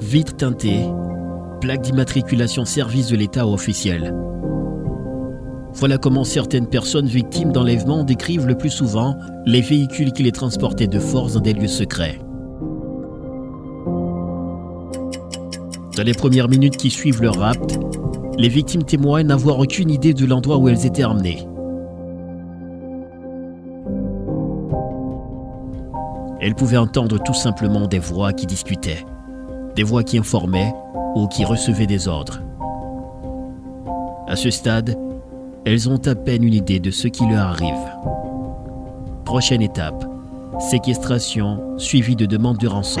Vitre teintée, plaque d'immatriculation service de l'État officiel. Voilà comment certaines personnes victimes d'enlèvement décrivent le plus souvent les véhicules qui les transportaient de force dans des lieux secrets. Dans les premières minutes qui suivent leur rapt, les victimes témoignent n'avoir aucune idée de l'endroit où elles étaient emmenées. Elles pouvaient entendre tout simplement des voix qui discutaient des voix qui informaient ou qui recevaient des ordres. À ce stade, elles ont à peine une idée de ce qui leur arrive. Prochaine étape, séquestration suivie de demande de rançon.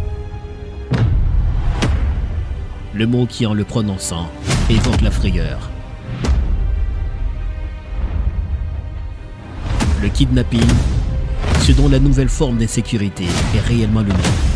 Le mot qui, en le prononçant, évoque la frayeur. Le kidnapping, ce dont la nouvelle forme d'insécurité est réellement le nom.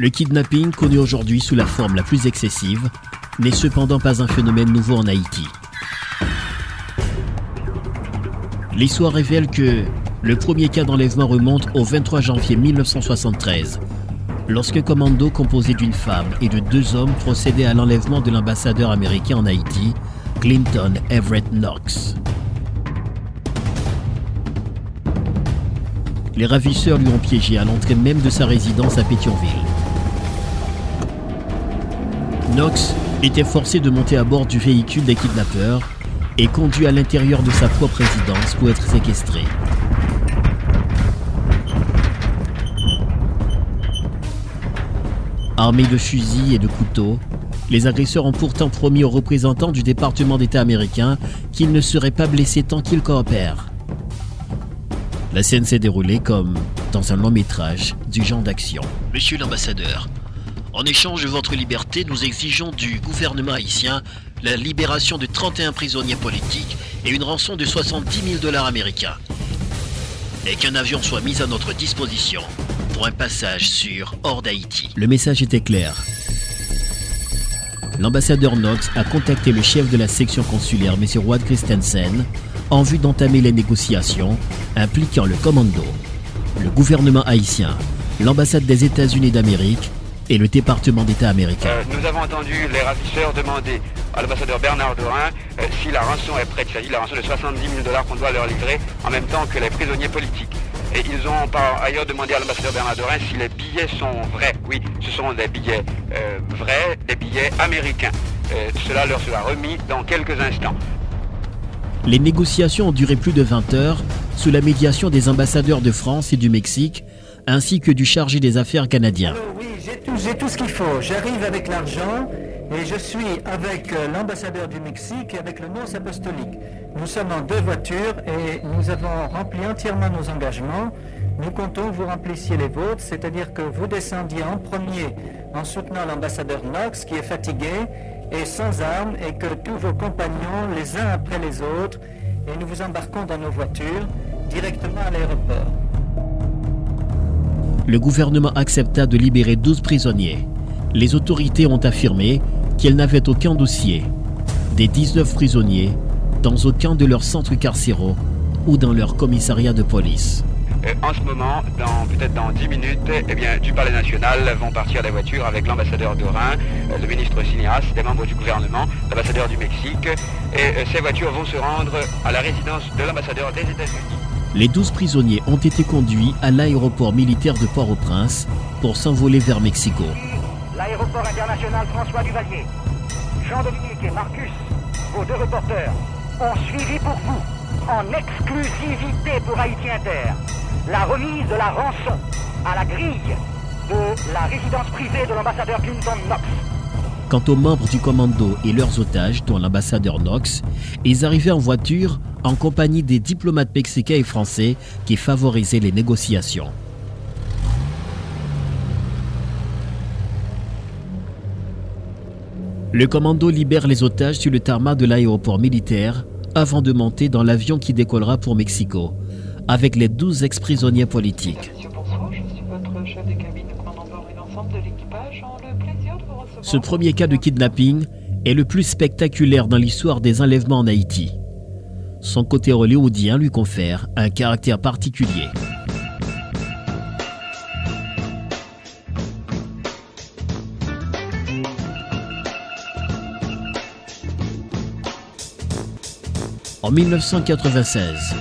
Le kidnapping, connu aujourd'hui sous la forme la plus excessive, n'est cependant pas un phénomène nouveau en Haïti. L'histoire révèle que le premier cas d'enlèvement remonte au 23 janvier 1973, lorsque commando composé d'une femme et de deux hommes procédait à l'enlèvement de l'ambassadeur américain en Haïti, Clinton Everett Knox. Les ravisseurs lui ont piégé à l'entrée même de sa résidence à Pétionville. Knox était forcé de monter à bord du véhicule des kidnappeurs et conduit à l'intérieur de sa propre résidence pour être séquestré. Armés de fusils et de couteaux, les agresseurs ont pourtant promis aux représentants du département d'État américain qu'ils ne seraient pas blessés tant qu'ils coopèrent. La scène s'est déroulée comme dans un long métrage du genre d'action. Monsieur l'ambassadeur, en échange de votre liberté, nous exigeons du gouvernement haïtien la libération de 31 prisonniers politiques et une rançon de 70 000 dollars américains. Et qu'un avion soit mis à notre disposition pour un passage sûr hors d'Haïti. Le message était clair. L'ambassadeur Knox a contacté le chef de la section consulaire, M. Wad Christensen, en vue d'entamer les négociations impliquant le commando, le gouvernement haïtien, l'ambassade des États-Unis d'Amérique et le département d'État américain. Euh, nous avons entendu les ravisseurs demander à l'ambassadeur Bernard Dorin euh, si la rançon est prête, c'est-à-dire la rançon de 70 000 dollars qu'on doit leur livrer en même temps que les prisonniers politiques. Et ils ont par ailleurs demandé à l'ambassadeur Bernard Dorin si les billets sont vrais. Oui, ce sont des billets euh, vrais, des billets américains. cela leur sera remis dans quelques instants. Les négociations ont duré plus de 20 heures sous la médiation des ambassadeurs de France et du Mexique, ainsi que du chargé des affaires canadien j'ai tout ce qu'il faut. J'arrive avec l'argent et je suis avec euh, l'ambassadeur du Mexique et avec le nonce apostolique. Nous sommes en deux voitures et nous avons rempli entièrement nos engagements. Nous comptons que vous remplissiez les vôtres, c'est-à-dire que vous descendiez en premier en soutenant l'ambassadeur Knox qui est fatigué et sans armes et que tous vos compagnons, les uns après les autres, et nous vous embarquons dans nos voitures directement à l'aéroport le gouvernement accepta de libérer 12 prisonniers. Les autorités ont affirmé qu'elles n'avaient aucun dossier des 19 prisonniers dans aucun de leurs centres carcéraux ou dans leur commissariat de police. Euh, en ce moment, peut-être dans 10 minutes, eh du Palais national vont partir des voitures avec l'ambassadeur Dorin, euh, le ministre Sinias, des membres du gouvernement, l'ambassadeur du Mexique. Et euh, ces voitures vont se rendre à la résidence de l'ambassadeur des États-Unis. Les 12 prisonniers ont été conduits à l'aéroport militaire de Port-au-Prince pour s'envoler vers Mexico. L'aéroport international François Duvalier, Jean-Dominique et Marcus, vos deux reporters, ont suivi pour vous, en exclusivité pour Haïti Inter, la remise de la rançon à la grille de la résidence privée de l'ambassadeur Clinton Knox. Quant aux membres du commando et leurs otages, dont l'ambassadeur Knox, ils arrivaient en voiture en compagnie des diplomates mexicains et français qui favorisaient les négociations. Le commando libère les otages sur le tarmac de l'aéroport militaire avant de monter dans l'avion qui décollera pour Mexico, avec les 12 ex-prisonniers politiques. Ce premier cas de kidnapping est le plus spectaculaire dans l'histoire des enlèvements en Haïti. Son côté hollywoodien lui confère un caractère particulier. En 1996,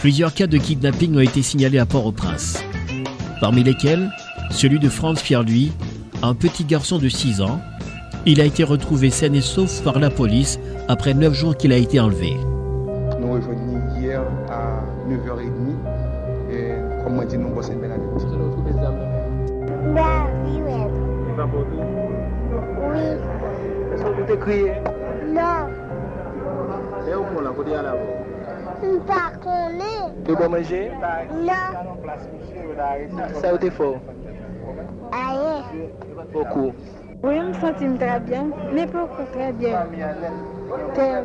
plusieurs cas de kidnapping ont été signalés à Port-au-Prince, parmi lesquels celui de Franz Pierre-Louis, un petit garçon de 6 ans. Il a été retrouvé sain et sauf par la police après 9 jours qu'il a été enlevé. Nous rejoignons hier à 9h30 et comme moi dit, nous bossons bien à Bah, oui, ouais. Il va pour tout Oui. Est-ce que vous êtes crié Non. Et au fond là, vous êtes là Pas qu'on est. De bon manger Non. Ça a été fort. Beaucoup. Oui, je me sens très bien, mais beaucoup très bien.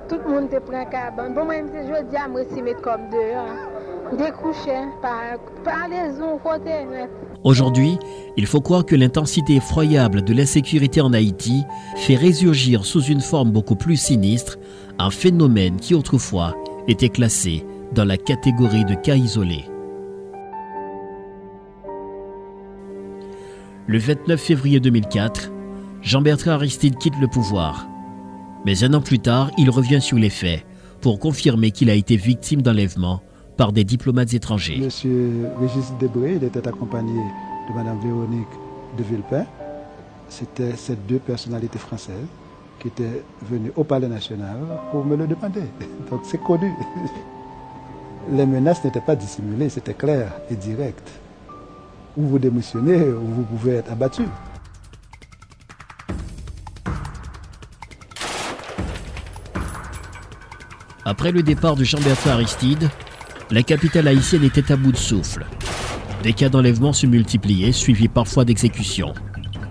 Tout le monde te prend cabane. Bon, moi, je dis à moi, si mettre comme dehors. Découcher par, par les ondes côté net. Aujourd'hui, il faut croire que l'intensité effroyable de l'insécurité en Haïti fait résurgir sous une forme beaucoup plus sinistre un phénomène qui autrefois était classé dans la catégorie de cas isolés. Le 29 février 2004, Jean-Bertrand Aristide quitte le pouvoir. Mais un an plus tard, il revient sur les faits pour confirmer qu'il a été victime d'enlèvement par des diplomates étrangers. Monsieur Régis Debré, était accompagné de Madame Véronique de Villepin. C'était ces deux personnalités françaises qui étaient venues au Palais national pour me le demander. Donc c'est connu. Les menaces n'étaient pas dissimulées, c'était clair et direct. Ou vous démissionnez, ou vous pouvez être abattu. Après le départ de Jean-Bertrand Aristide, la capitale haïtienne était à bout de souffle. Des cas d'enlèvement se multipliaient, suivis parfois d'exécutions.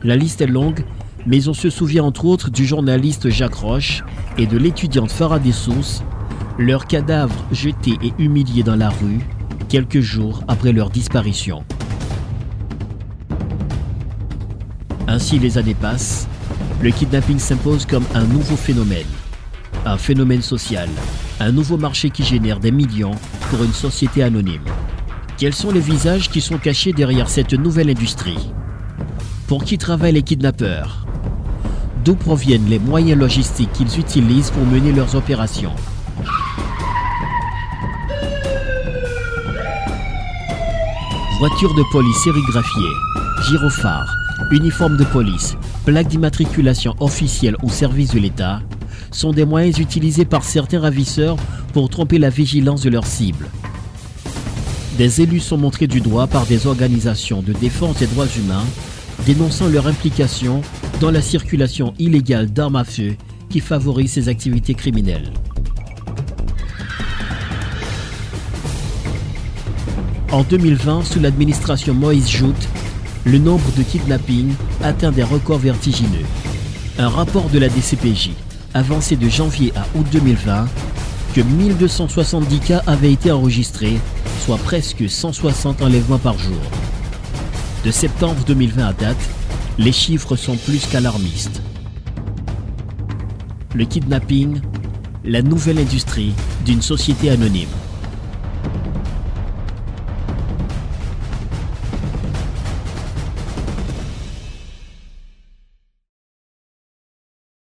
La liste est longue, mais on se souvient entre autres du journaliste Jacques Roche et de l'étudiante Farah Dessous, leurs cadavres jetés et humiliés dans la rue quelques jours après leur disparition. Ainsi les années passent, le kidnapping s'impose comme un nouveau phénomène, un phénomène social, un nouveau marché qui génère des millions pour une société anonyme. Quels sont les visages qui sont cachés derrière cette nouvelle industrie? Pour qui travaillent les kidnappeurs? D'où proviennent les moyens logistiques qu'ils utilisent pour mener leurs opérations? Voitures de police sérigraphiées, gyrophares, uniformes de police, plaques d'immatriculation officielle au service de l'État sont des moyens utilisés par certains ravisseurs pour tromper la vigilance de leurs cibles. Des élus sont montrés du doigt par des organisations de défense des droits humains dénonçant leur implication dans la circulation illégale d'armes à feu qui favorise ces activités criminelles. En 2020, sous l'administration Moïse Joute, le nombre de kidnappings atteint des records vertigineux. Un rapport de la DCPJ avancé de janvier à août 2020 que 1270 cas avaient été enregistrés, soit presque 160 enlèvements par jour. De septembre 2020 à date, les chiffres sont plus qu'alarmistes. Le kidnapping, la nouvelle industrie d'une société anonyme.